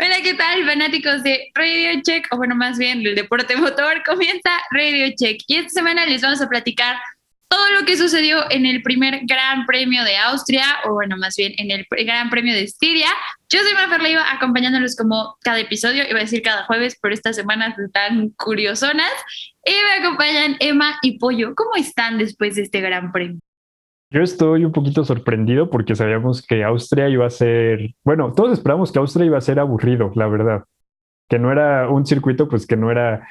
Hola, ¿qué tal, fanáticos de Radio Check? O bueno, más bien del deporte motor, comienza Radio Check. Y esta semana les vamos a platicar todo lo que sucedió en el primer Gran Premio de Austria, o bueno, más bien en el Gran Premio de Estiria. Yo soy Mafer Leiva, acompañándolos como cada episodio, iba a decir cada jueves, pero estas semanas están curiosonas. Y me acompañan Emma y Pollo. ¿Cómo están después de este Gran Premio? Yo estoy un poquito sorprendido porque sabíamos que Austria iba a ser, bueno, todos esperamos que Austria iba a ser aburrido, la verdad, que no era un circuito, pues que no era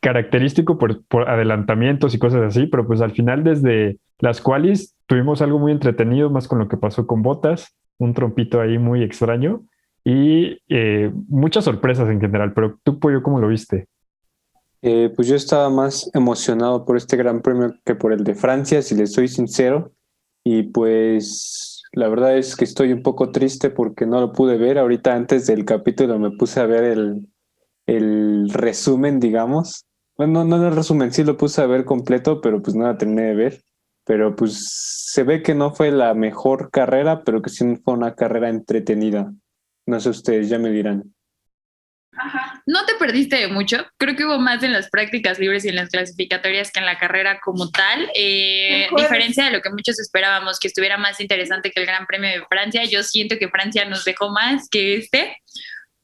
característico por, adelantamientos y cosas así, pero pues al final desde las cuales tuvimos algo muy entretenido, más con lo que pasó con Botas, un trompito ahí muy extraño y eh, muchas sorpresas en general, pero tú, Pollo, ¿cómo lo viste? Eh, pues yo estaba más emocionado por este gran premio que por el de Francia, si les soy sincero. Y pues la verdad es que estoy un poco triste porque no lo pude ver. Ahorita antes del capítulo me puse a ver el, el resumen, digamos. Bueno, no, no el resumen, sí lo puse a ver completo, pero pues no la terminé de ver. Pero pues se ve que no fue la mejor carrera, pero que sí fue una carrera entretenida. No sé ustedes, ya me dirán. Ajá. No te perdiste de mucho. Creo que hubo más en las prácticas libres y en las clasificatorias que en la carrera como tal. Eh, diferencia de lo que muchos esperábamos, que estuviera más interesante que el Gran Premio de Francia. Yo siento que Francia nos dejó más que este.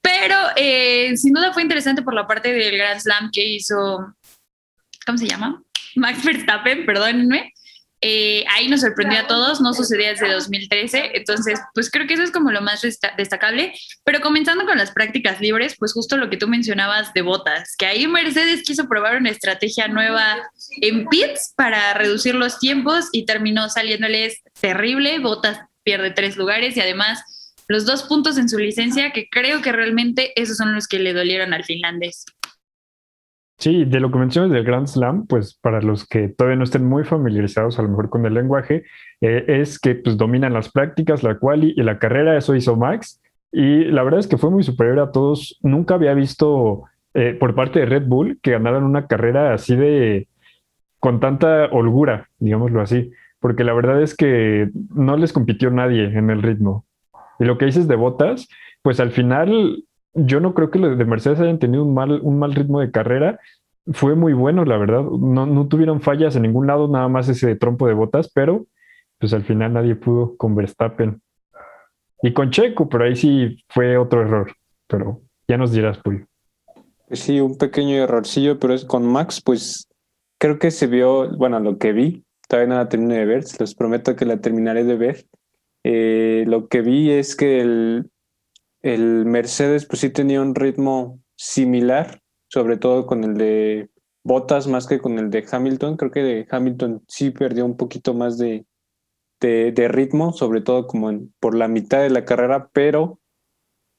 Pero eh, sin duda fue interesante por la parte del Grand Slam que hizo. ¿Cómo se llama? Max Verstappen, perdónenme. Eh, ahí nos sorprendió a todos, no sucedía desde 2013, entonces pues creo que eso es como lo más destacable, pero comenzando con las prácticas libres, pues justo lo que tú mencionabas de botas, que ahí Mercedes quiso probar una estrategia nueva en pits para reducir los tiempos y terminó saliéndoles terrible, botas pierde tres lugares y además los dos puntos en su licencia que creo que realmente esos son los que le dolieron al finlandés. Sí, de lo que mencionas del Grand Slam, pues para los que todavía no estén muy familiarizados a lo mejor con el lenguaje, eh, es que pues dominan las prácticas, la quali y la carrera, eso hizo Max, y la verdad es que fue muy superior a todos. Nunca había visto eh, por parte de Red Bull que ganaran una carrera así de, con tanta holgura, digámoslo así, porque la verdad es que no les compitió nadie en el ritmo. Y lo que dices de botas, pues al final yo no creo que los de Mercedes hayan tenido un mal, un mal ritmo de carrera. Fue muy bueno, la verdad. No, no tuvieron fallas en ningún lado, nada más ese trompo de botas, pero pues al final nadie pudo con Verstappen. Y con Checo, pero ahí sí fue otro error. Pero ya nos dirás, Puyo. Sí, un pequeño errorcillo, pero es con Max, pues creo que se vio, bueno, lo que vi, todavía no la terminé de ver, los prometo que la terminaré de ver. Eh, lo que vi es que el, el Mercedes pues sí tenía un ritmo similar, sobre todo con el de Bottas más que con el de Hamilton. Creo que de Hamilton sí perdió un poquito más de, de, ritmo, sobre todo como por la mitad de la carrera, pero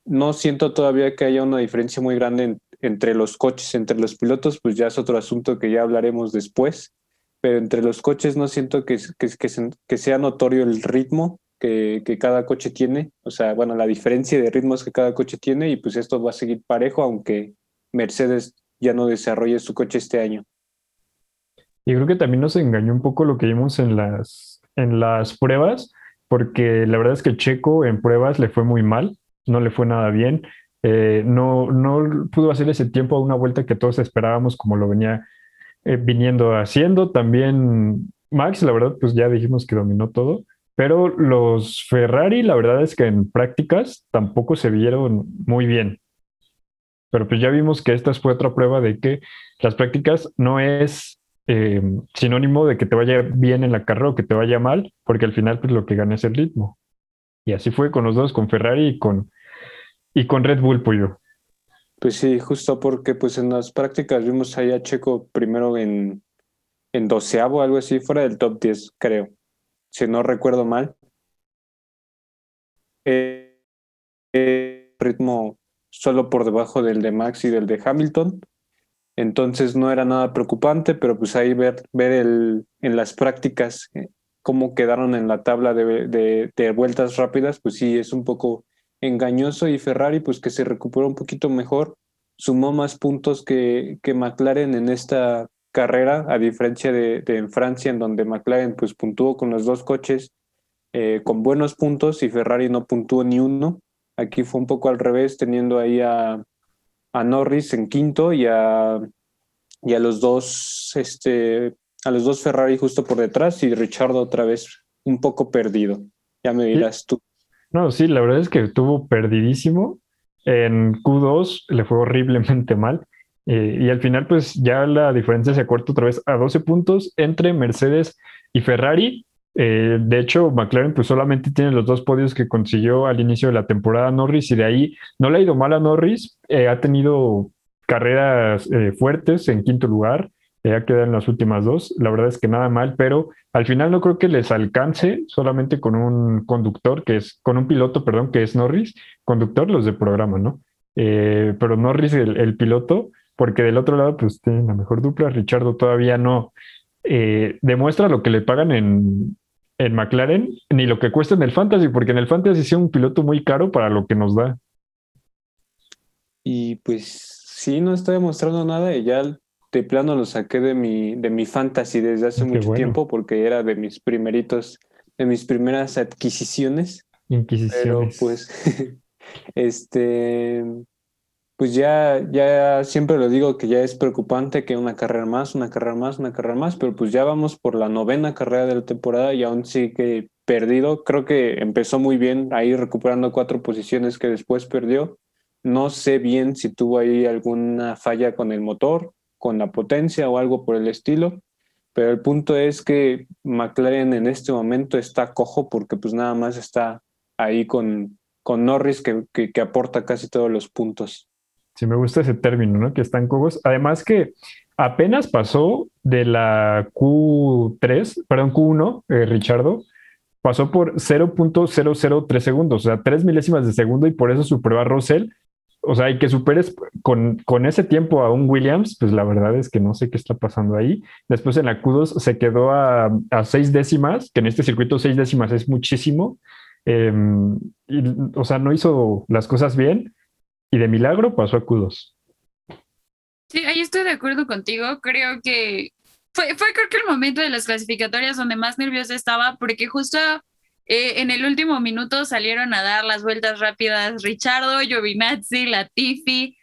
no siento todavía que haya una diferencia muy grande entre los coches, entre los pilotos, pues ya es otro asunto que ya hablaremos después, pero entre los coches no siento que, que, que sea notorio el ritmo que, cada coche tiene, o sea, bueno, la diferencia de ritmos que cada coche tiene y pues esto va a seguir parejo, aunque Mercedes ya no desarrolle su coche este año. Y creo que también nos engañó un poco lo que vimos en las, en las pruebas, porque la verdad es que Checo en pruebas le fue muy mal, no le fue nada bien, eh, no, no pudo hacer ese tiempo a una vuelta que todos esperábamos como lo venía eh, viniendo haciendo. También Max, la verdad, pues ya dijimos que dominó todo, pero los Ferrari, la verdad es que en prácticas tampoco se vieron muy bien. Pero pues ya vimos que esta fue otra prueba de que las prácticas no es eh, sinónimo de que te vaya bien en la carrera o que te vaya mal, porque al final pues lo que gana es el ritmo. Y así fue con los dos, con Ferrari y con, y con Red Bull, Pollo. Pues sí, justo porque pues en las prácticas vimos ahí a Checo primero en, en doceavo, algo así, fuera del top 10, creo si no recuerdo mal. Eh, ritmo solo por debajo del de Max y del de Hamilton. Entonces no era nada preocupante, pero pues ahí ver, ver el, en las prácticas eh, cómo quedaron en la tabla de, de, de, vueltas rápidas, pues sí, es un poco engañoso y Ferrari pues que se recuperó un poquito mejor, sumó más puntos que, que McLaren en esta carrera, a diferencia de, en Francia, en donde McLaren pues puntuó con los dos coches, eh, con buenos puntos y Ferrari no puntuó ni uno. Aquí fue un poco al revés, teniendo ahí a, a Norris en quinto y a, y a los dos, este, a los dos Ferrari justo por detrás y Richard otra vez un poco perdido. Ya me dirás tú. No, sí, la verdad es que estuvo perdidísimo. En Q2 le fue horriblemente mal. Eh, y al final, pues ya la diferencia se acorta otra vez a 12 puntos entre Mercedes y Ferrari. Eh, de hecho, McLaren pues solamente tiene los dos podios que consiguió al inicio de la temporada Norris y de ahí no le ha ido mal a Norris. Eh, ha tenido carreras fuertes en quinto lugar. Ya quedan en las últimas dos. La verdad es que nada mal, pero al final no creo que les alcance solamente con un conductor, que es, con un piloto, perdón, que es Norris, conductor, los de programa, ¿no? Pero Norris, el, piloto, porque del otro lado, pues tiene la mejor dupla. Richardo todavía no eh, demuestra lo que le pagan en, en McLaren, ni lo que cuesta en el Fantasy, porque en el Fantasy es un piloto muy caro para lo que nos da. Y pues sí, no está demostrando nada y ya de plano lo saqué de mi, de mi fantasy desde hace mucho tiempo porque era de mis primeritos, de mis primeras adquisiciones. Inquisiciones. Pero pues, este, pues ya, ya siempre lo digo que ya es preocupante que una carrera más, una carrera más, una carrera más, pero pues ya vamos por la novena carrera de la temporada y aún sigue perdido. Creo que empezó muy bien ahí recuperando cuatro posiciones que después perdió. No sé bien si tuvo ahí alguna falla con el motor con la potencia o algo por el estilo, pero el punto es que McLaren en este momento está cojo porque pues nada más está ahí con, con Norris que, que, aporta casi todos los puntos. Sí, me gusta ese término, ¿no? Que están cojos. Además que apenas pasó de la Q3, perdón, Q1, eh, Richardo, pasó por 0.003 segundos, o sea, tres milésimas de segundo y por eso su prueba Russell o sea, y que superes con, con, ese tiempo a un Williams, pues la verdad es que no sé qué está pasando ahí. Después en la Q2 se quedó a, seis décimas, que en este circuito seis décimas es muchísimo. Em, y, o sea, no hizo las cosas bien y de milagro pasó a Q2. Sí, ahí estoy de acuerdo contigo. Creo que fue, fue creo que el momento de las clasificatorias donde más nerviosa estaba, porque justo eh, en el último minuto salieron a dar las vueltas rápidas Richardo, Giovinazzi, Latifi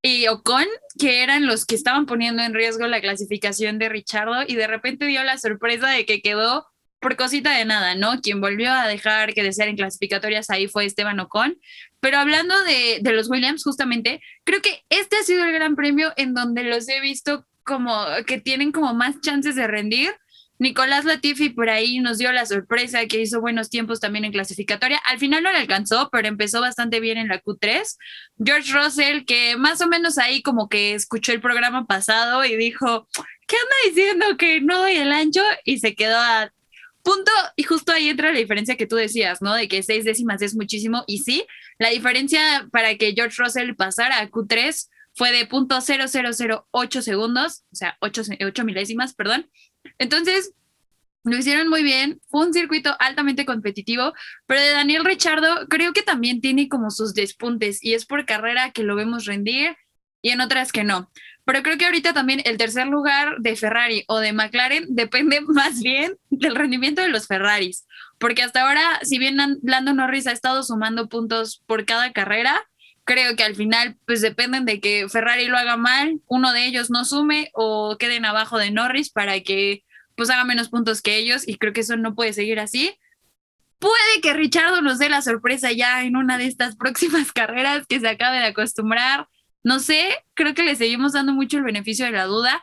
y Ocon, que eran los que estaban poniendo en riesgo la clasificación de Richardo y de repente dio la sorpresa de que quedó por cosita de nada, ¿no? Quien volvió a dejar que desear en clasificatorias ahí fue Esteban Ocon. Pero hablando de, de los Williams, justamente, creo que este ha sido el gran premio en donde los he visto como que tienen como más chances de rendir Nicolás Latifi por ahí nos dio la sorpresa que hizo buenos tiempos también en clasificatoria. Al final no le alcanzó, pero empezó bastante bien en la Q3. George Russell, que más o menos ahí como que escuchó el programa pasado y dijo, ¿qué anda diciendo que no doy el ancho? Y se quedó a punto. Y justo ahí entra la diferencia que tú decías, ¿no? De que seis décimas es muchísimo. Y sí, la diferencia para que George Russell pasara a Q3 fue de punto .0008 segundos, o sea, 8, 8 milésimas, perdón. Entonces, lo hicieron muy bien, fue un circuito altamente competitivo, pero de Daniel Richardo creo que también tiene como sus despuntes y es por carrera que lo vemos rendir y en otras que no. Pero creo que ahorita también el tercer lugar de Ferrari o de McLaren depende más bien del rendimiento de los Ferraris, porque hasta ahora, si bien Lando Norris ha estado sumando puntos por cada carrera, creo que al final pues dependen de que Ferrari lo haga mal, uno de ellos no sume o queden abajo de Norris para que pues haga menos puntos que ellos y creo que eso no puede seguir así. Puede que Richardo nos dé la sorpresa ya en una de estas próximas carreras que se acabe de acostumbrar. No sé, creo que le seguimos dando mucho el beneficio de la duda.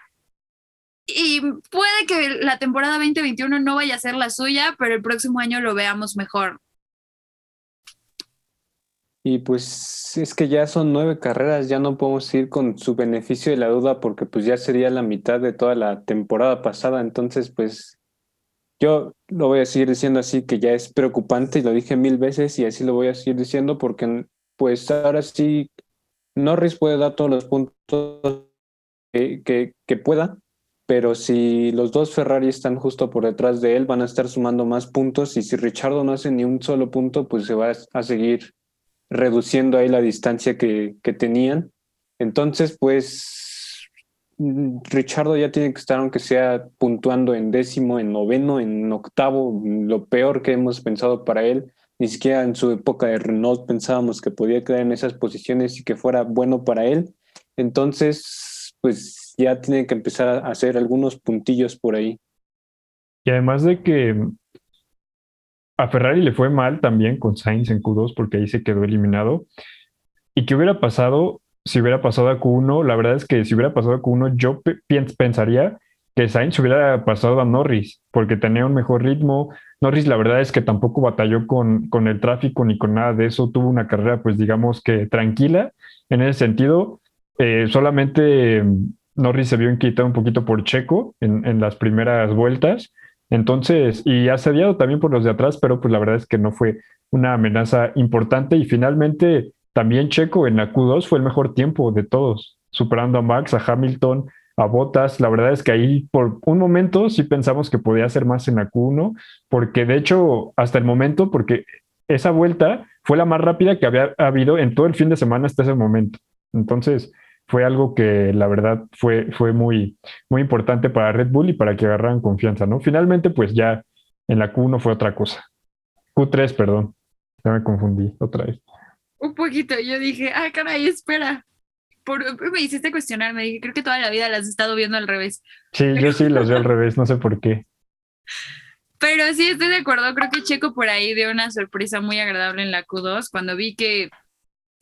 Y puede que la temporada 2021 no vaya a ser la suya, pero el próximo año lo veamos mejor. Y pues es que ya son nueve carreras, ya no podemos ir con su beneficio de la duda porque pues ya sería la mitad de toda la temporada pasada. Entonces pues yo lo voy a seguir diciendo así que ya es preocupante y lo dije mil veces y así lo voy a seguir diciendo porque pues ahora sí Norris puede dar todos los puntos que, que, que pueda, pero si los dos Ferrari están justo por detrás de él van a estar sumando más puntos y si Richardo no hace ni un solo punto pues se va a seguir reduciendo ahí la distancia que, tenían. Entonces, pues Richardo ya tiene que estar, aunque sea puntuando en décimo, en noveno, en octavo, lo peor que hemos pensado para él. Ni siquiera en su época de Renault pensábamos que podía quedar en esas posiciones y que fuera bueno para él. Entonces, pues ya tiene que empezar a hacer algunos puntillos por ahí. Y además de que a Ferrari le fue mal también con Sainz en Q2 porque ahí se quedó eliminado. ¿Y qué hubiera pasado si hubiera pasado a Q1? La verdad es que si hubiera pasado a Q1 yo pensaría que Sainz hubiera pasado a Norris porque tenía un mejor ritmo. Norris la verdad es que tampoco batalló con, con el tráfico ni con nada de eso. Tuvo una carrera pues digamos que tranquila en ese sentido. Eh, solamente Norris se vio inquietado un poquito por Checo en, en las primeras vueltas entonces, y asediado también por los de atrás, pero pues la verdad es que no fue una amenaza importante y finalmente también Checo en la Q2 fue el mejor tiempo de todos, superando a Max, a Hamilton, a Bottas. La verdad es que ahí por un momento sí pensamos que podía hacer más en la Q1, porque de hecho hasta el momento, porque esa vuelta fue la más rápida que había habido en todo el fin de semana hasta ese momento. Entonces, fue algo que la verdad fue, fue muy, muy importante para Red Bull y para que agarraran confianza, ¿no? Finalmente, pues ya en la Q1 fue otra cosa. Q3, perdón. Ya me confundí otra vez. Un poquito, yo dije, ah, caray, espera. Por, me hiciste cuestionar, me dije, creo que toda la vida las has estado viendo al revés. Sí, yo sí las veo al revés, no sé por qué. Pero sí, estoy de acuerdo, creo que Checo por ahí dio una sorpresa muy agradable en la Q2 cuando vi que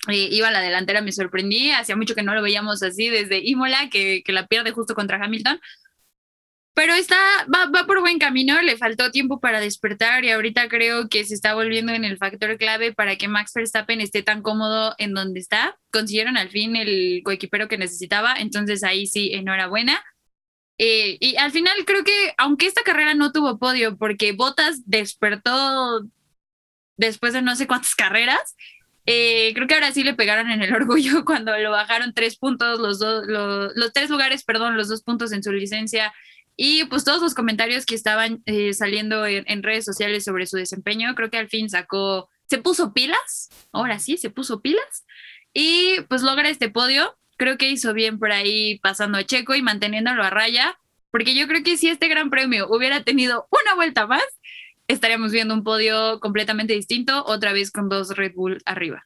iba a la delantera, me sorprendí, hacía mucho que no lo veíamos así desde Imola, que, que la pierde justo contra Hamilton. Pero está, va, va, por buen camino, le faltó tiempo para despertar y ahorita creo que se está volviendo en el factor clave para que Max Verstappen esté tan cómodo en donde está. Consiguieron al fin el coequipero que necesitaba, entonces ahí sí, enhorabuena. Eh, y al final creo que, aunque esta carrera no tuvo podio, porque Bottas despertó después de no sé cuántas carreras, eh, creo que ahora sí le pegaron en el orgullo cuando lo bajaron tres puntos, los, dos, los, tres lugares, perdón, los dos puntos en su licencia y pues todos los comentarios que estaban eh, saliendo en, redes sociales sobre su desempeño, creo que al fin sacó, se puso pilas, ahora sí, se puso pilas y pues logra este podio. Creo que hizo bien por ahí pasando a Checo y manteniéndolo a raya, porque yo creo que si este gran premio hubiera tenido una vuelta más, estaríamos viendo un podio completamente distinto, otra vez con dos Red Bull arriba.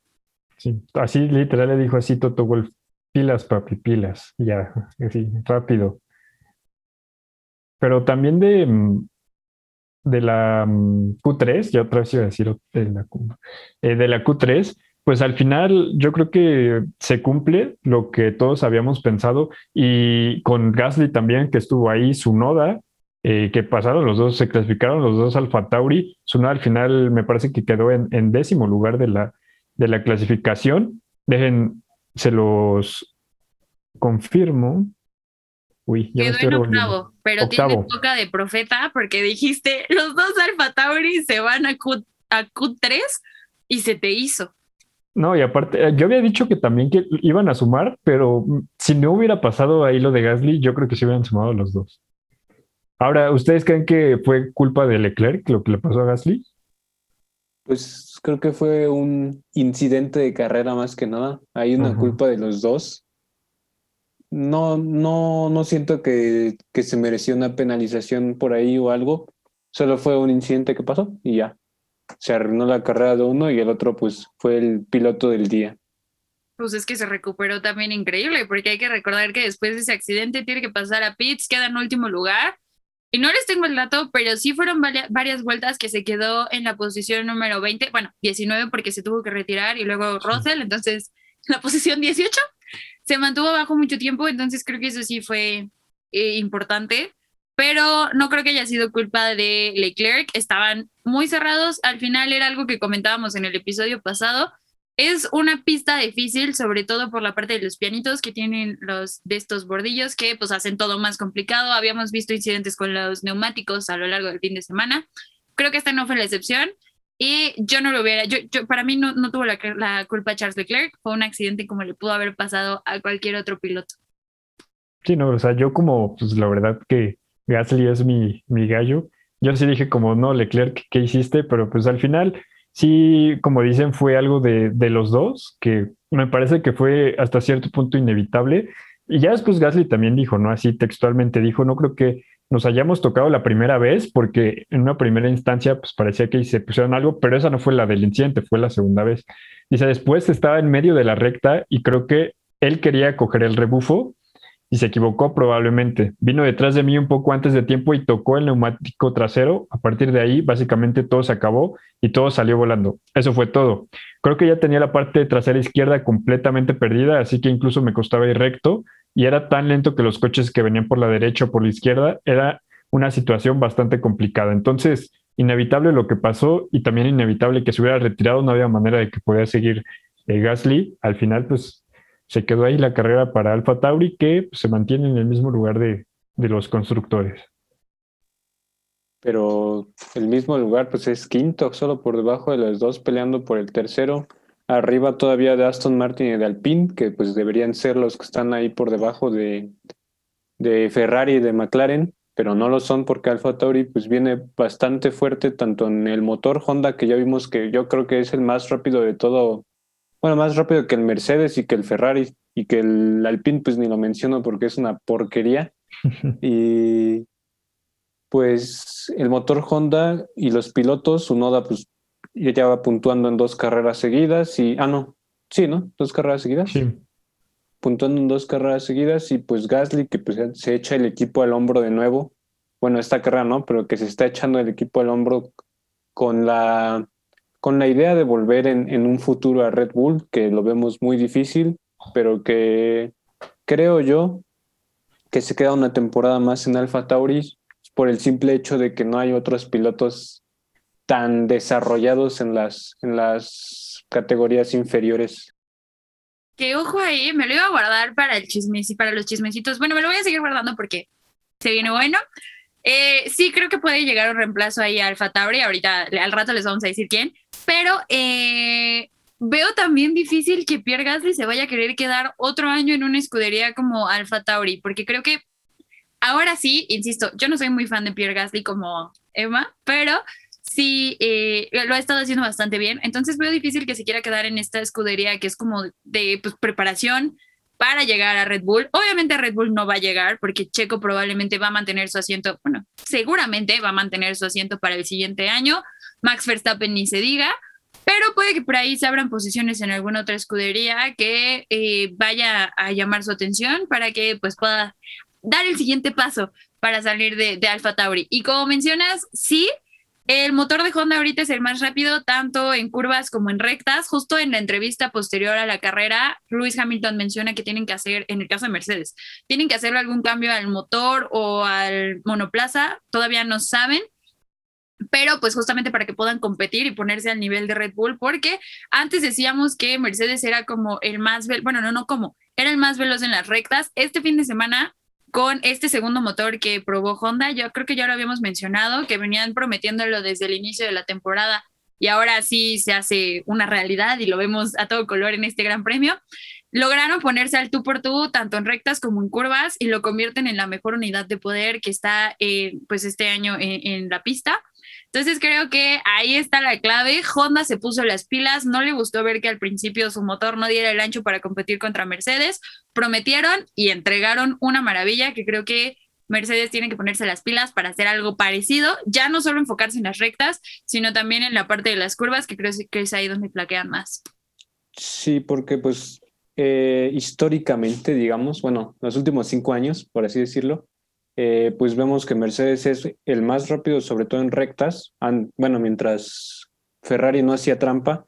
Sí, así literal le dijo así Toto Wolf, pilas papi, pilas, ya, así, rápido. Pero también de, mm, de la mm, Q3, ya otra vez iba a decir de la, Q, eh, de la Q3, pues al final yo creo que se cumple lo que todos habíamos pensado y con Gasly también que estuvo ahí, su noda, eh, que pasaron los dos, se clasificaron los dos Alfa Tauri. Suno al final me parece que quedó en, décimo lugar de la, de la clasificación. Dejen, se los confirmo. Uy, ya quedó en octavo, pero tiene boca de profeta porque dijiste los dos Alfa Tauri se van a, Q, a Q3 y se te hizo. No, y aparte, eh, yo había dicho que también que iban a sumar, pero si no hubiera pasado ahí lo de Gasly, yo creo que se hubieran sumado los dos. Ahora, ¿ustedes creen que fue culpa de Leclerc lo que le pasó a Gasly? Pues creo que fue un incidente de carrera más que nada. Hay una culpa de los dos. No, no, no siento que, que se mereció una penalización por ahí o algo. Solo fue un incidente que pasó y ya. Se arruinó la carrera de uno y el otro pues fue el piloto del día. Pues es que se recuperó también increíble, porque hay que recordar que después de ese accidente tiene que pasar a pits, queda en último lugar y no les tengo el dato, pero sí fueron varias, vueltas que se quedó en la posición número 20, bueno, 19 porque se tuvo que retirar y luego Russell, entonces la posición 18 se mantuvo bajo mucho tiempo, entonces creo que eso sí fue eh, importante, pero no creo que haya sido culpa de Leclerc, estaban muy cerrados, al final era algo que comentábamos en el episodio pasado, es una pista difícil, sobre todo por la parte de los pianitos que tienen los de estos bordillos que pues hacen todo más complicado. Habíamos visto incidentes con los neumáticos a lo largo del fin de semana. Creo que esta no fue la excepción y yo no lo hubiera, yo, yo para mí no, no tuvo la, la, culpa Charles Leclerc, fue un accidente como le pudo haber pasado a cualquier otro piloto. Sí, no, o sea, yo como, pues la verdad que Gasly es mi, mi gallo, yo sí dije como, no, Leclerc, ¿qué hiciste? Pero pues al final sí, como dicen, fue algo de, los dos, que me parece que fue hasta cierto punto inevitable. Y ya después Gasly también dijo, ¿no? Así textualmente dijo, no creo que nos hayamos tocado la primera vez, porque en una primera instancia pues parecía que se pusieron algo, pero esa no fue la del incidente, fue la segunda vez. Dice, después estaba en medio de la recta y creo que él quería coger el rebufo y se equivocó probablemente. Vino detrás de mí un poco antes de tiempo y tocó el neumático trasero. A partir de ahí, básicamente todo se acabó y todo salió volando. Eso fue todo. Creo que ya tenía la parte trasera izquierda completamente perdida, así que incluso me costaba ir recto y era tan lento que los coches que venían por la derecha o por la izquierda era una situación bastante complicada. Entonces, inevitable lo que pasó y también inevitable que se hubiera retirado, no había manera de que pudiera seguir eh, Gasly. Al final, pues se quedó ahí la carrera para Alfa Tauri, que pues, se mantiene en el mismo lugar de, de los constructores. Pero el mismo lugar, pues es quinto, solo por debajo de los dos, peleando por el tercero. Arriba todavía de Aston Martin y de Alpine, que pues deberían ser los que están ahí por debajo de, de Ferrari y de McLaren, pero no lo son porque Alfa Tauri pues viene bastante fuerte tanto en el motor Honda que ya vimos que yo creo que es el más rápido de todo, bueno, más rápido que el Mercedes y que el Ferrari y que el Alpine pues ni lo menciono porque es una porquería. y pues el motor Honda y los pilotos, su noda pues ya va puntuando en dos carreras seguidas y, ah, no, sí, ¿no? Dos carreras seguidas. Sí. Puntuando en dos carreras seguidas y pues Gasly que pues se echa el equipo al hombro de nuevo. Bueno, esta carrera no, pero que se está echando el equipo al hombro con la, con la idea de volver en, en un futuro a Red Bull, que lo vemos muy difícil, pero que creo yo que se queda una temporada más en Alfa Tauri por el simple hecho de que no hay otros pilotos tan desarrollados en las, en las categorías inferiores. Que ojo ahí, me lo iba a guardar para el chismes y para los chismecitos. Bueno, me lo voy a seguir guardando porque se viene bueno. Eh, sí, creo que puede llegar un reemplazo ahí a Alfa Tauri. Ahorita, al rato les vamos a decir quién. Pero eh, veo también difícil que Pierre Gasly se vaya a querer quedar otro año en una escudería como Alfa Tauri, porque creo que ahora sí, insisto, yo no soy muy fan de Pierre Gasly como Emma, pero sí eh, lo ha estado haciendo bastante bien. Entonces veo difícil que se quiera quedar en esta escudería que es como de pues, preparación para llegar a Red Bull. Obviamente Red Bull no va a llegar porque Checo probablemente va a mantener su asiento, bueno, seguramente va a mantener su asiento para el siguiente año. Max Verstappen ni se diga, pero puede que por ahí se abran posiciones en alguna otra escudería que eh, vaya a llamar su atención para que pues pueda dar el siguiente paso para salir de, de Alfa Tauri. Y como mencionas, sí, el motor de Honda ahorita es el más rápido, tanto en curvas como en rectas. Justo en la entrevista posterior a la carrera, Lewis Hamilton menciona que tienen que hacer, en el caso de Mercedes, tienen que hacer algún cambio al motor o al monoplaza. Todavía no saben, pero pues justamente para que puedan competir y ponerse al nivel de Red Bull, porque antes decíamos que Mercedes era como el más, bueno, no, no como, era el más veloz en las rectas. Este fin de semana con este segundo motor que probó Honda. Yo creo que ya lo habíamos mencionado, que venían prometiéndolo desde el inicio de la temporada y ahora sí se hace una realidad y lo vemos a todo color en este Gran Premio. Lograron ponerse al tú por tú, tanto en rectas como en curvas, y lo convierten en la mejor unidad de poder que está eh, pues este año en la pista. Entonces creo que ahí está la clave. Honda se puso las pilas, no le gustó ver que al principio su motor no diera el ancho para competir contra Mercedes. Prometieron y entregaron una maravilla que creo que Mercedes tiene que ponerse las pilas para hacer algo parecido, ya no solo enfocarse en las rectas, sino también en la parte de las curvas, que creo que es ahí donde plaquean más. Sí, porque pues eh, históricamente, digamos, bueno, los últimos cinco años, por así decirlo, eh, pues vemos que Mercedes es el más rápido, sobre todo en rectas, bueno, mientras Ferrari no hacía trampa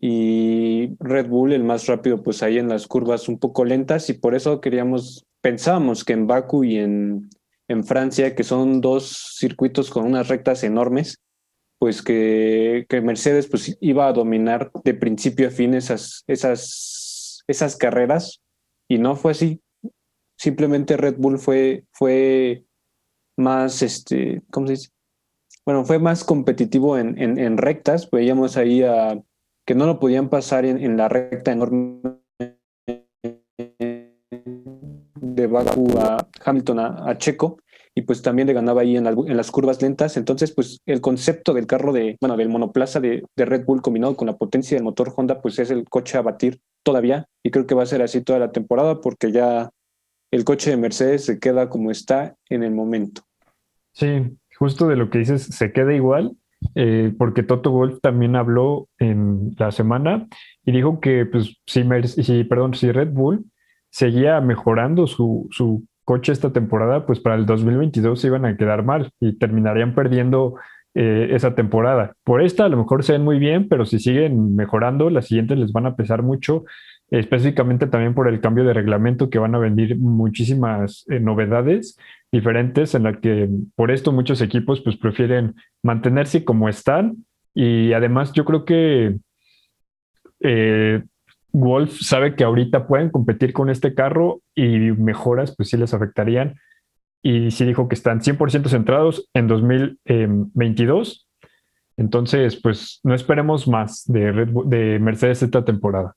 y Red Bull el más rápido, pues ahí en las curvas un poco lentas y por eso queríamos, pensábamos que en Baku y en, en Francia, que son dos circuitos con unas rectas enormes, pues que, que, Mercedes pues iba a dominar de principio a fin esas, esas, esas carreras y no fue así simplemente Red Bull fue, fue más, este, ¿cómo se dice? Bueno, fue más competitivo en, en, rectas, veíamos ahí a, que no lo podían pasar en, la recta enorme de Baku a Hamilton a, Checo y pues también le ganaba ahí en, en, las curvas lentas. Entonces, pues el concepto del carro de, bueno, del monoplaza de, de, Red Bull combinado con la potencia del motor Honda, pues es el coche a batir todavía y creo que va a ser así toda la temporada porque ya el coche de Mercedes se queda como está en el momento. Sí, justo de lo que dices, se queda igual, eh, porque Toto Wolf también habló en la semana y dijo que pues, si, si, perdón, si Red Bull seguía mejorando su, su coche esta temporada, pues para el 2022 se iban a quedar mal y terminarían perdiendo eh, esa temporada. Por esta a lo mejor se ven muy bien, pero si siguen mejorando, las siguientes les van a pesar mucho, específicamente también por el cambio de reglamento que van a venir muchísimas eh, novedades diferentes en la que por esto muchos equipos pues prefieren mantenerse como están y además yo creo que eh, Wolf sabe que ahorita pueden competir con este carro y mejoras pues sí les afectarían y sí dijo que están 100% centrados en 2022. Entonces, pues no esperemos más de, de Mercedes esta temporada.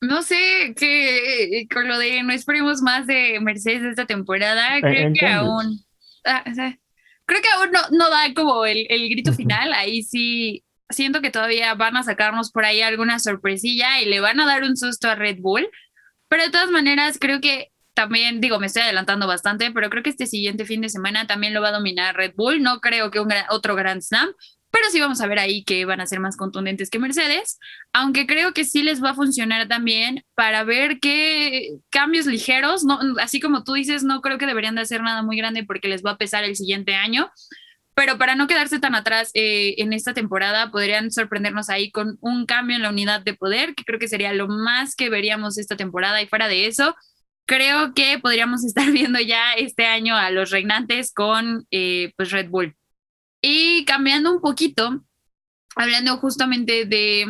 No sé, que con lo de no esperemos más de Mercedes esta temporada, creo que aún, ah, creo que aún no, no da como el, el grito final, ahí sí siento que todavía van a sacarnos por ahí alguna sorpresilla y le van a dar un susto a Red Bull, pero de todas maneras creo que también, digo, me estoy adelantando bastante, pero creo que este siguiente fin de semana también lo va a dominar Red Bull. No creo que un otro Grand Slam, pero sí vamos a ver ahí que van a ser más contundentes que Mercedes, aunque creo que sí les va a funcionar también para ver qué cambios ligeros, no, así como tú dices, no creo que deberían de hacer nada muy grande porque les va a pesar el siguiente año, pero para no quedarse tan atrás eh, en esta temporada, podrían sorprendernos ahí con un cambio en la unidad de poder, que creo que sería lo más que veríamos esta temporada y fuera de eso, creo que podríamos estar viendo ya este año a los reinantes con eh, pues Red Bull. Y cambiando un poquito, hablando justamente de...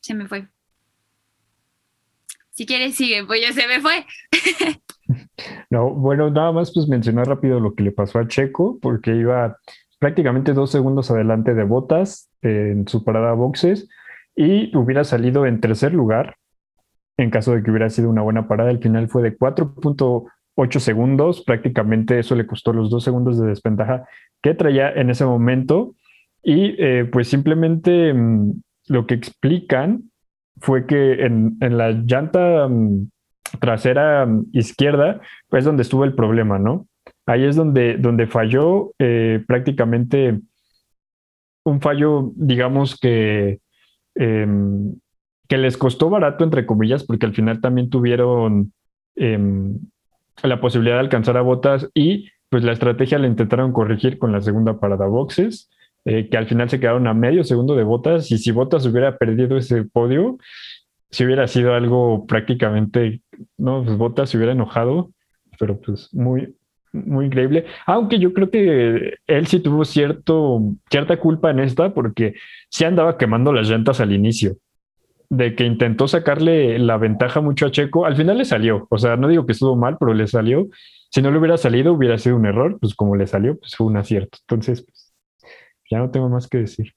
Se me fue. Si quieres, sigue, pues ya se me fue. no, bueno, nada más pues mencionar rápido lo que le pasó a Checo, porque iba prácticamente dos segundos adelante de Botas en su parada boxes y hubiera salido en tercer lugar en caso de que hubiera sido una buena parada. El final fue de 4.8 segundos, prácticamente eso le costó los dos segundos de desventaja que traía en ese momento. Y eh, pues simplemente mm, lo que explican fue que en, la llanta mm, trasera mm, izquierda, pues donde estuvo el problema, ¿no? Ahí es donde, donde falló eh, prácticamente un fallo, digamos que em, que les costó barato, entre comillas, porque al final también tuvieron em, la posibilidad de alcanzar a botas y pues la estrategia la intentaron corregir con la segunda parada boxes, eh, que al final se quedaron a medio segundo de botas y si botas hubiera perdido ese podio, si hubiera sido algo prácticamente, no, pues botas se hubiera enojado, pero pues muy, muy increíble. Aunque yo creo que él sí tuvo cierto, cierta culpa en esta porque se andaba quemando las llantas al inicio de que intentó sacarle la ventaja mucho a Checo, al final le salió. O sea, no digo que estuvo mal, pero le salió. Si no le hubiera salido, hubiera sido un error. Pues como le salió, pues fue un acierto. Entonces, pues, ya no tengo más que decir.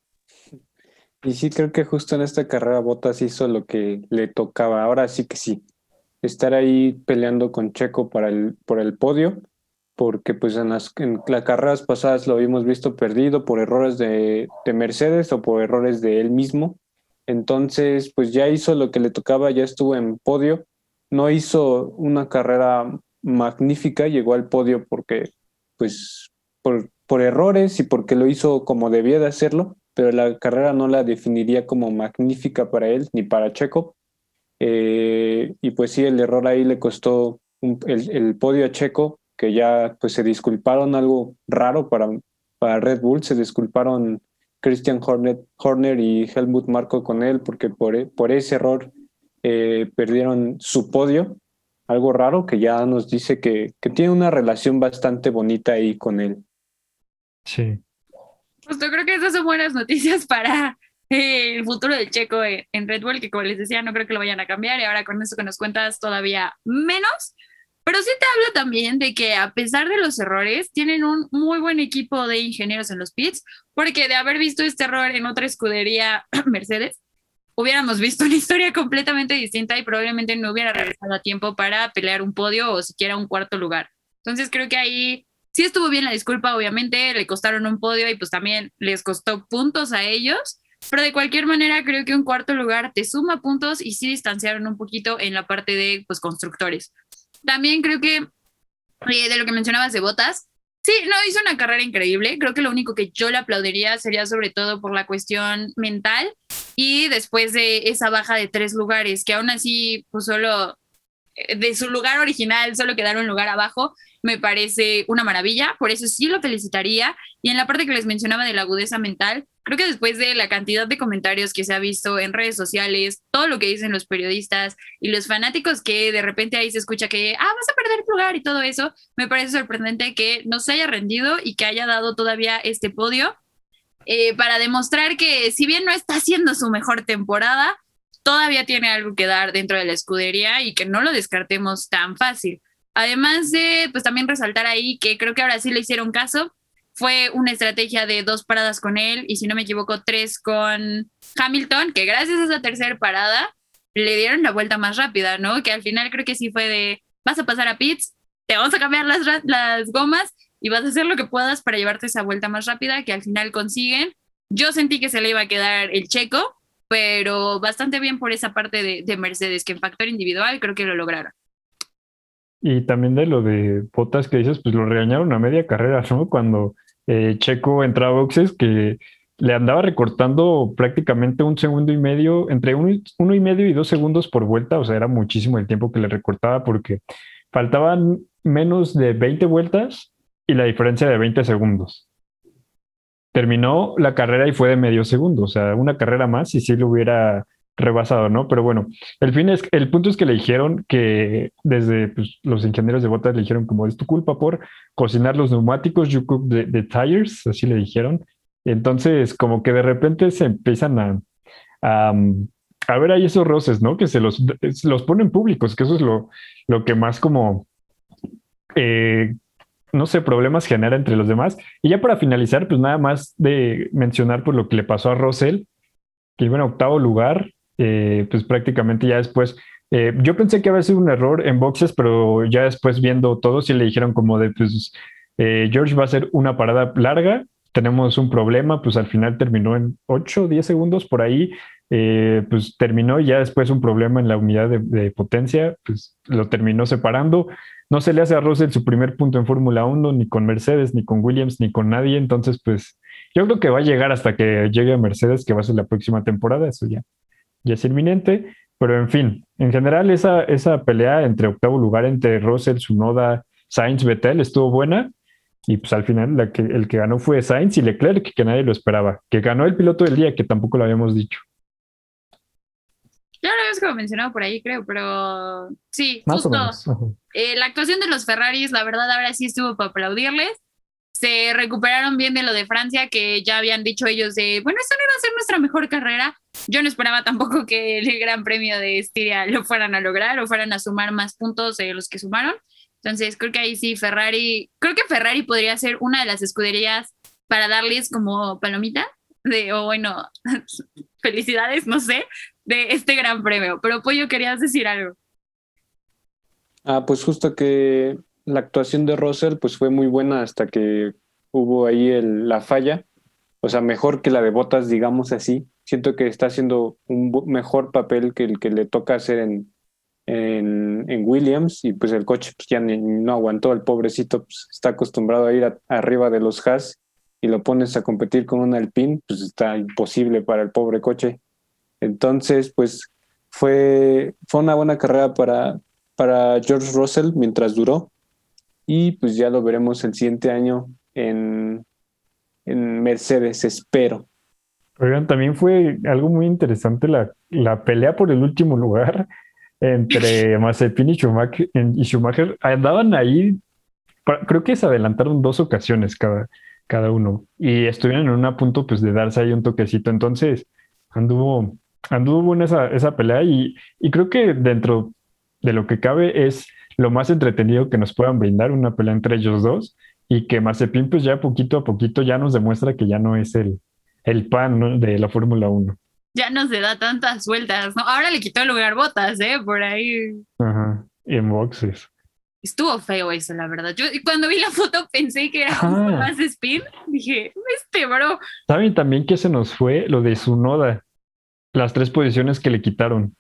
Y sí, creo que justo en esta carrera Botas hizo lo que le tocaba. Ahora sí que sí. Estar ahí peleando con Checo para el, por el podio, porque pues en las, en las carreras pasadas lo habíamos visto perdido por errores de, de Mercedes o por errores de él mismo entonces, pues ya hizo lo que le tocaba, ya estuvo en podio. No hizo una carrera magnífica, llegó al podio porque, pues, por, errores y porque lo hizo como debía de hacerlo, pero la carrera no la definiría como magnífica para él ni para Checo. Eh, y pues sí, el error ahí le costó el, el, podio a Checo, que ya pues se disculparon algo raro para, para Red Bull, se disculparon Christian Horner, y Helmut Marco con él, porque por, e, por ese error eh, perdieron su podio. Algo raro que ya nos dice que, que, tiene una relación bastante bonita ahí con él. Sí. Pues yo creo que esas son buenas noticias para eh, el futuro del Checo en Red Bull, que como les decía, no creo que lo vayan a cambiar. Y ahora con eso que nos cuentas, todavía menos. Pero sí te hablo también de que a pesar de los errores, tienen un muy buen equipo de ingenieros en los pits, porque de haber visto este error en otra escudería Mercedes, hubiéramos visto una historia completamente distinta y probablemente no hubiera regresado a tiempo para pelear un podio o siquiera un cuarto lugar. Entonces creo que ahí sí estuvo bien la disculpa, obviamente, le costaron un podio y pues también les costó puntos a ellos, pero de cualquier manera creo que un cuarto lugar te suma puntos y sí distanciaron un poquito en la parte de pues, constructores. También creo que eh, de lo que mencionabas de botas, sí, no, hizo una carrera increíble. Creo que lo único que yo le aplaudiría sería sobre todo por la cuestión mental y después de esa baja de tres lugares, que aún así, pues solo eh, de su lugar original, solo quedaron un lugar abajo, me parece una maravilla, por eso sí lo felicitaría. Y en la parte que les mencionaba de la agudeza mental, creo que después de la cantidad de comentarios que se ha visto en redes sociales, todo lo que dicen los periodistas y los fanáticos que de repente ahí se escucha que, ah, vas a perder el lugar y todo eso, me parece sorprendente que no se haya rendido y que haya dado todavía este podio eh, para demostrar que si bien no está haciendo su mejor temporada, todavía tiene algo que dar dentro de la escudería y que no lo descartemos tan fácil. Además de, pues también resaltar ahí que creo que ahora sí le hicieron caso, fue una estrategia de dos paradas con él y si no me equivoco, tres con Hamilton, que gracias a esa tercera parada le dieron la vuelta más rápida, ¿no? Que al final creo que sí fue de, vas a pasar a pits, te vamos a cambiar las, las gomas y vas a hacer lo que puedas para llevarte esa vuelta más rápida que al final consiguen. Yo sentí que se le iba a quedar el checo, pero bastante bien por esa parte de, de Mercedes, que en factor individual creo que lo lograron. Y también de lo de botas que dices, pues lo regañaron a media carrera, ¿no? Cuando eh, Checo entraba a boxes, que le andaba recortando prácticamente un segundo y medio, entre uno, uno, y medio y dos segundos por vuelta, o sea, era muchísimo el tiempo que le recortaba porque faltaban menos de 20 vueltas y la diferencia de 20 segundos. Terminó la carrera y fue de medio segundo, o sea, una carrera más y sí lo hubiera rebasado, ¿no? Pero bueno, el fin es, el punto es que le dijeron que desde pues, los ingenieros de botas le dijeron como es tu culpa por cocinar los neumáticos, you cook the, tires, así le dijeron. Entonces, como que de repente se empiezan a, a, ver ahí esos roces, ¿no? Que se los, los ponen públicos, que eso es lo, lo que más como, eh, no sé, problemas genera entre los demás. Y ya para finalizar, pues nada más de mencionar por lo que le pasó a Russell, que iba en octavo lugar, eh, pues prácticamente ya después, eh, yo pensé que había sido un error en boxes, pero ya después viendo todo, sí le dijeron como de, pues, eh, George va a ser una parada larga, tenemos un problema, pues al final terminó en 8 o 10 segundos por ahí, pues terminó ya después un problema en la unidad de, potencia, pues lo terminó separando. No se le hace a Russell su primer punto en Fórmula 1, ni con Mercedes, ni con Williams, ni con nadie, entonces pues yo creo que va a llegar hasta que llegue a Mercedes, que va a ser la próxima temporada, eso ya ya es inminente, pero en fin, en general esa, esa pelea entre octavo lugar entre Russell, Sunoda, Sainz, Vettel estuvo buena y pues al final la que, el que ganó fue Sainz y Leclerc, que nadie lo esperaba, que ganó el piloto del día, que tampoco lo habíamos dicho. Ya lo habíamos como mencionado por ahí, creo, pero sí, justo. Eh, la actuación de los Ferraris, la verdad, ahora sí estuvo para aplaudirles se recuperaron bien de lo de Francia, que ya habían dicho ellos de, bueno, esta no iba a ser nuestra mejor carrera. Yo no esperaba tampoco que el Gran Premio de Estiria lo fueran a lograr o fueran a sumar más puntos de los que sumaron. Entonces, creo que ahí sí, Ferrari, creo que Ferrari podría ser una de las escuderías para darles como palomita de, o bueno, felicidades, no sé, de este Gran Premio. Pero Pollo, querías decir algo. Ah, pues justo que la actuación de Russell pues fue muy buena hasta que hubo ahí el, la falla, o sea, mejor que la de Botas, digamos así. Siento que está haciendo un mejor papel que el que le toca hacer en, en, Williams y pues el coche pues, ya no aguantó, el pobrecito pues, está acostumbrado a ir arriba de los Haas y lo pones a competir con un Alpine, pues está imposible para el pobre coche. Entonces, pues fue, fue una buena carrera para, para George Russell mientras duró y pues ya lo veremos el siguiente año en, en Mercedes, espero. Oigan, también fue algo muy interesante la, la pelea por el último lugar entre Mazepin y Schumacher, y Schumacher. Andaban ahí, creo que se adelantaron dos ocasiones cada, cada uno y estuvieron en un punto pues de darse ahí un toquecito. Entonces anduvo, anduvo en esa, esa pelea y, y creo que dentro de lo que cabe es lo más entretenido que nos puedan brindar una pelea entre ellos dos y que Mazepin pues ya poquito a poquito ya nos demuestra que ya no es el, el pan de la Fórmula 1. Ya no se da tantas vueltas, ¿no? Ahora le quitó el lugar botas, ¿eh? Por ahí. Ajá, y en boxes. Estuvo feo eso, la verdad. Yo cuando vi la foto pensé que era más spin. Dije, este bro. ¿Saben también que se nos fue lo de su noda? Las tres posiciones que le quitaron.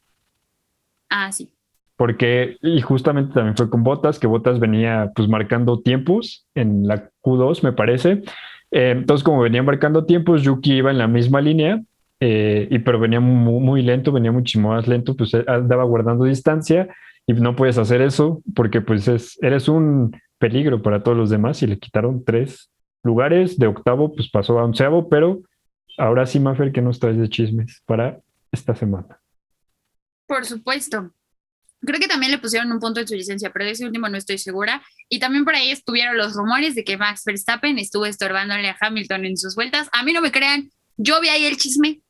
Ah, sí. Porque, y justamente también fue con Botas, que Botas venía pues marcando tiempos en la Q2, me parece. Eh, entonces, como venía marcando tiempos, Yuki iba en la misma línea, eh, y pero venía muy, lento, venía muchísimo más lento, pues andaba guardando distancia y no puedes hacer eso porque pues es, eres un peligro para todos los demás y le quitaron tres lugares, de octavo pues pasó a onceavo, pero ahora sí, Mafer, ¿qué nos traes de chismes para esta semana? Por supuesto. Creo que también le pusieron un punto en su licencia, pero de ese último no estoy segura. Y también por ahí estuvieron los rumores de que Max Verstappen estuvo estorbándole a Hamilton en sus vueltas. A mí no me crean, yo vi ahí el chisme.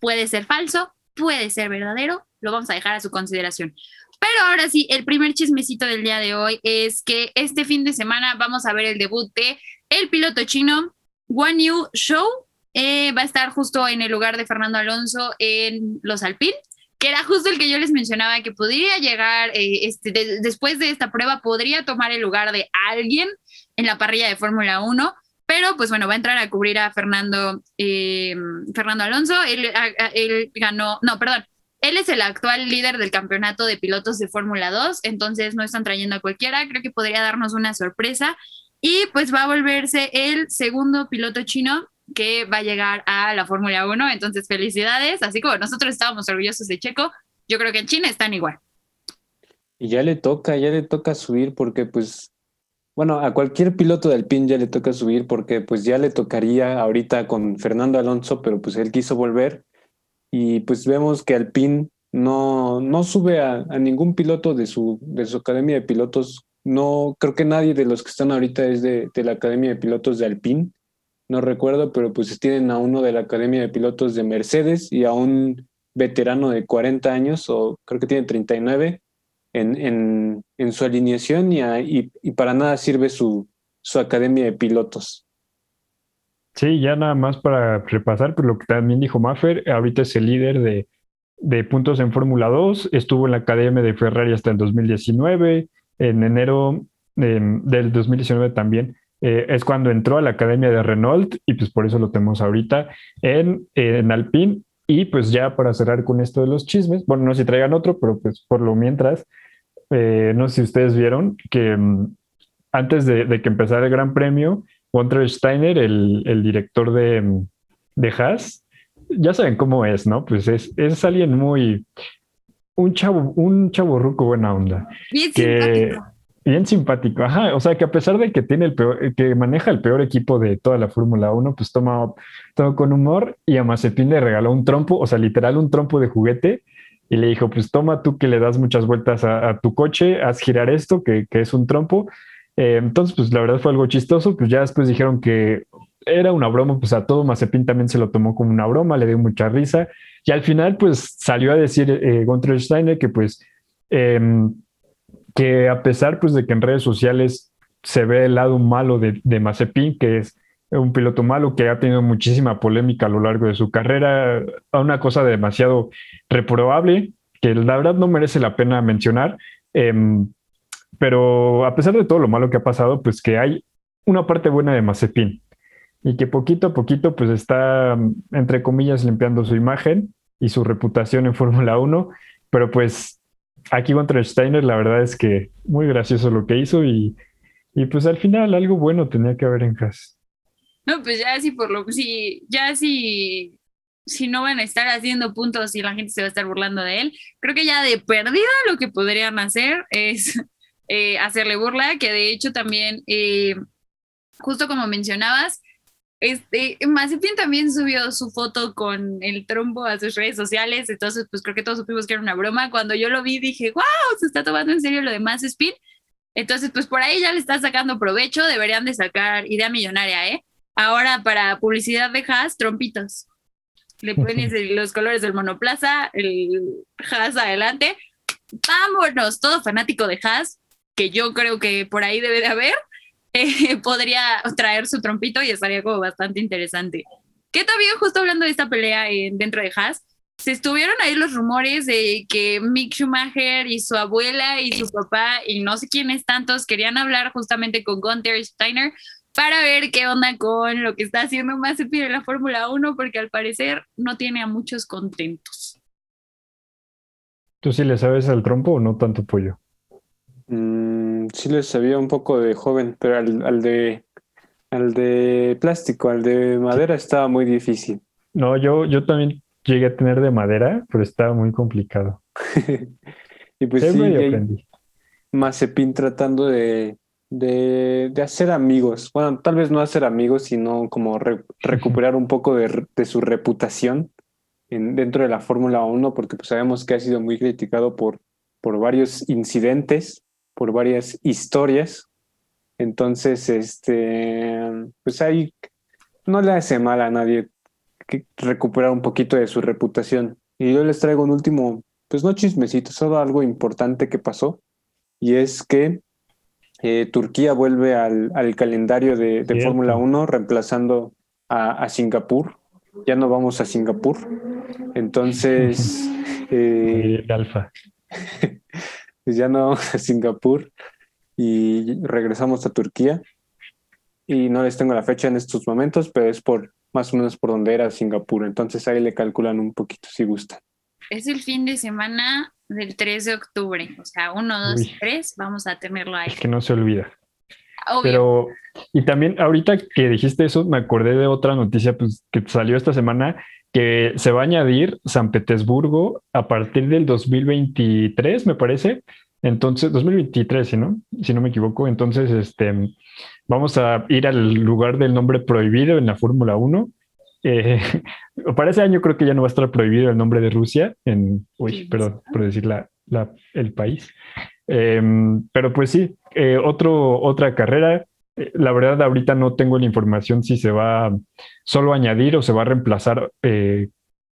Puede ser falso, puede ser verdadero, lo vamos a dejar a su consideración. Pero ahora sí, el primer chismecito del día de hoy es que este fin de semana vamos a ver el debut de el piloto chino Guan Yu Show. Eh, va a estar justo en el lugar de Fernando Alonso en los Alpine, que era justo el que yo les mencionaba que podría llegar eh, este, después de esta prueba, podría tomar el lugar de alguien en la parrilla de Fórmula 1. Pero pues bueno, va a entrar a cubrir a Fernando, eh, Fernando Alonso. Él, ganó, no, perdón, él es el actual líder del campeonato de pilotos de Fórmula 2, entonces no están trayendo a cualquiera, creo que podría darnos una sorpresa. Y pues va a volverse el segundo piloto chino que va a llegar a la Fórmula 1, entonces felicidades, así como nosotros estábamos orgullosos de Checo, yo creo que en China están igual. Y ya le toca, ya le toca subir porque pues, bueno, a cualquier piloto del PIN ya le toca subir porque pues ya le tocaría ahorita con Fernando Alonso, pero pues él quiso volver y pues vemos que Alpine no, no sube a, ningún piloto de su, de su academia de pilotos. No, creo que nadie de los que están ahorita es de, la academia de pilotos de Alpine. No recuerdo, pero pues tienen a uno de la academia de pilotos de Mercedes y a un veterano de 40 años, o creo que tiene 39, en, en, en su alineación y, y, y, para nada sirve su, su academia de pilotos. Sí, ya nada más para repasar, pues lo que también dijo Maffer, ahorita es el líder de, de puntos en Fórmula 2, estuvo en la Academia de Ferrari hasta el 2019, en enero em, del 2019 también eh, es cuando entró a la Academia de Renault y pues por eso lo tenemos ahorita en, en Alpine. Y pues ya para cerrar con esto de los chismes, bueno, no sé si traigan otro, pero pues por lo mientras, eh, no sé si ustedes vieron que em, antes de, de que empezara el Gran Premio, Walter Steiner, el, director de, de Haas, ya saben cómo es, ¿no? Pues es, es alguien muy, un chavo, un chavo ruco buena onda. Bien simpático. Bien simpático, ajá. O sea que a pesar de que tiene el peor, que maneja el peor equipo de toda la Fórmula 1, pues toma todo con humor y a Mazepin le regaló un trompo, o sea, literal un trompo de juguete y le dijo, pues toma tú que le das muchas vueltas a, tu coche, haz girar esto, que, que es un trompo, eh, entonces, pues la verdad fue algo chistoso, pues ya después dijeron que era una broma, pues a todo Mazepin también se lo tomó como una broma, le dio mucha risa, y al final pues salió a decir eh, Gunter Steiner que pues em, que a pesar pues de que en redes sociales se ve el lado malo de, de Mazepin, que es un piloto malo que ha tenido muchísima polémica a lo largo de su carrera, una cosa demasiado reprobable, que la verdad no merece la pena mencionar. Eh, pero a pesar de todo lo malo que ha pasado, pues que hay una parte buena de Mazepin y que poquito a poquito pues está, entre comillas, limpiando su imagen y su reputación en Fórmula 1, pero pues aquí contra Steiner la verdad es que muy gracioso lo que hizo y, y pues al final algo bueno tenía que haber en Haas. No, pues ya sí, por lo sí, ya sí, si no van a estar haciendo puntos y la gente se va a estar burlando de él, creo que ya de perdida lo que podrían hacer es eh, hacerle burla, que de hecho también, eh, justo como mencionabas, este, Mazepin también subió su foto con el trombo a sus redes sociales, entonces pues creo que todos supimos que era una broma. Cuando yo lo vi dije, wow, se está tomando en serio lo de Mazepin. Entonces pues por ahí ya le está sacando provecho, deberían de sacar idea millonaria, ¿eh? Ahora para publicidad de Haas, trompitos. Le pones los colores del monoplaza, el Haas adelante. Vámonos, todo fanático de Haas, que yo creo que por ahí debe de haber, eh, podría traer su trompito y estaría como bastante interesante. Que también justo hablando de esta pelea dentro de Haas, se estuvieron ahí los rumores de que Mick Schumacher y su abuela y su papá y no sé quiénes tantos querían hablar justamente con Gunther Steiner para ver qué onda con lo que está haciendo Mazepin en la Fórmula 1, porque al parecer no tiene a muchos contentos. ¿Tú sí le sabes al trompo o no tanto pollo? Mm, sí le sabía un poco de joven, pero al, de al de plástico, al de madera estaba muy difícil. No, yo, yo también llegué a tener de madera, pero estaba muy complicado. y pues sí, Mazepin tratando de de, hacer amigos. Bueno, tal vez no hacer amigos, sino como recuperar un poco de, su reputación en, dentro de la Fórmula 1, porque pues sabemos que ha sido muy criticado por, por varios incidentes, por varias historias. Entonces, este, pues ahí no le hace mal a nadie recuperar un poquito de su reputación. Y yo les traigo un último, pues no chismecito, solo algo importante que pasó. Y es que eh, Turquía vuelve al, calendario de, Fórmula 1 reemplazando a, Singapur. Ya no vamos a Singapur. Entonces... Eh, alfa. Pues ya no vamos a Singapur y regresamos a Turquía. Y no les tengo la fecha en estos momentos, pero es por más o menos por donde era Singapur. Entonces ahí le calculan un poquito si gustan. Es el fin de semana del 3 de octubre. O sea, 1, 2, 3, vamos a tenerlo ahí. Es que no se olvida. Pero, y también ahorita que dijiste eso, me acordé de otra noticia pues, que salió esta semana, que se va a añadir San Petersburgo a partir del 2023, me parece. Entonces, 2023, si no, si no me equivoco. Entonces, este, vamos a ir al lugar del nombre prohibido en la Fórmula 1 eh, para ese año creo que ya no va a estar prohibido el nombre de Rusia en, uy, perdón, por decir la, el país. Em, pero pues sí, eh, otro, otra carrera. Eh, la verdad, ahorita no tengo la información si se va solo a añadir o se va a reemplazar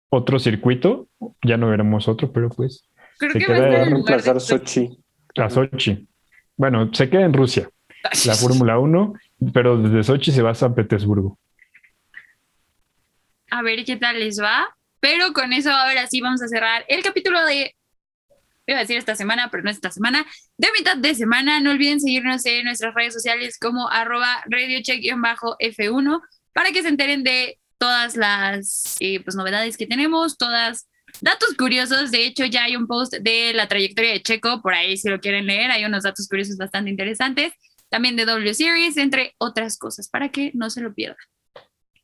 otro circuito. Ya no veremos otro, pero pues. Creo que va a reemplazar Sochi. A Sochi. Bueno, se queda en Rusia, la Fórmula 1, pero desde Sochi se va a San Petersburgo a ver qué tal les va. Pero con eso ahora sí vamos a cerrar el capítulo de, iba a decir esta semana, pero no esta semana, de mitad de semana. No olviden seguirnos en nuestras redes sociales como arroba radiocheck-f1 para que se enteren de todas las eh, pues, novedades que tenemos, todas datos curiosos. De hecho, ya hay un post de la trayectoria de Checo, por ahí si lo quieren leer, hay unos datos curiosos bastante interesantes. También de W Series, entre otras cosas, para que no se lo pierdan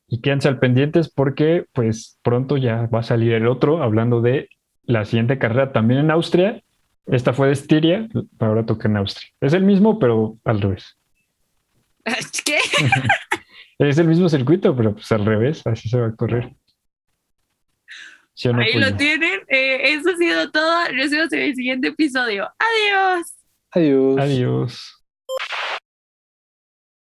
y quédense al pendientes porque pues pronto ya va a salir el otro hablando de la siguiente carrera también en Austria. Esta fue de Estiria, ahora toca en Austria. Es el mismo, pero al revés. ¿Qué? es el mismo circuito, pero pues al revés, así se va a correr. Ahí lo tienen. Eh, eso ha sido todo. Nos vemos en el siguiente episodio. Adiós. Adiós. Adiós.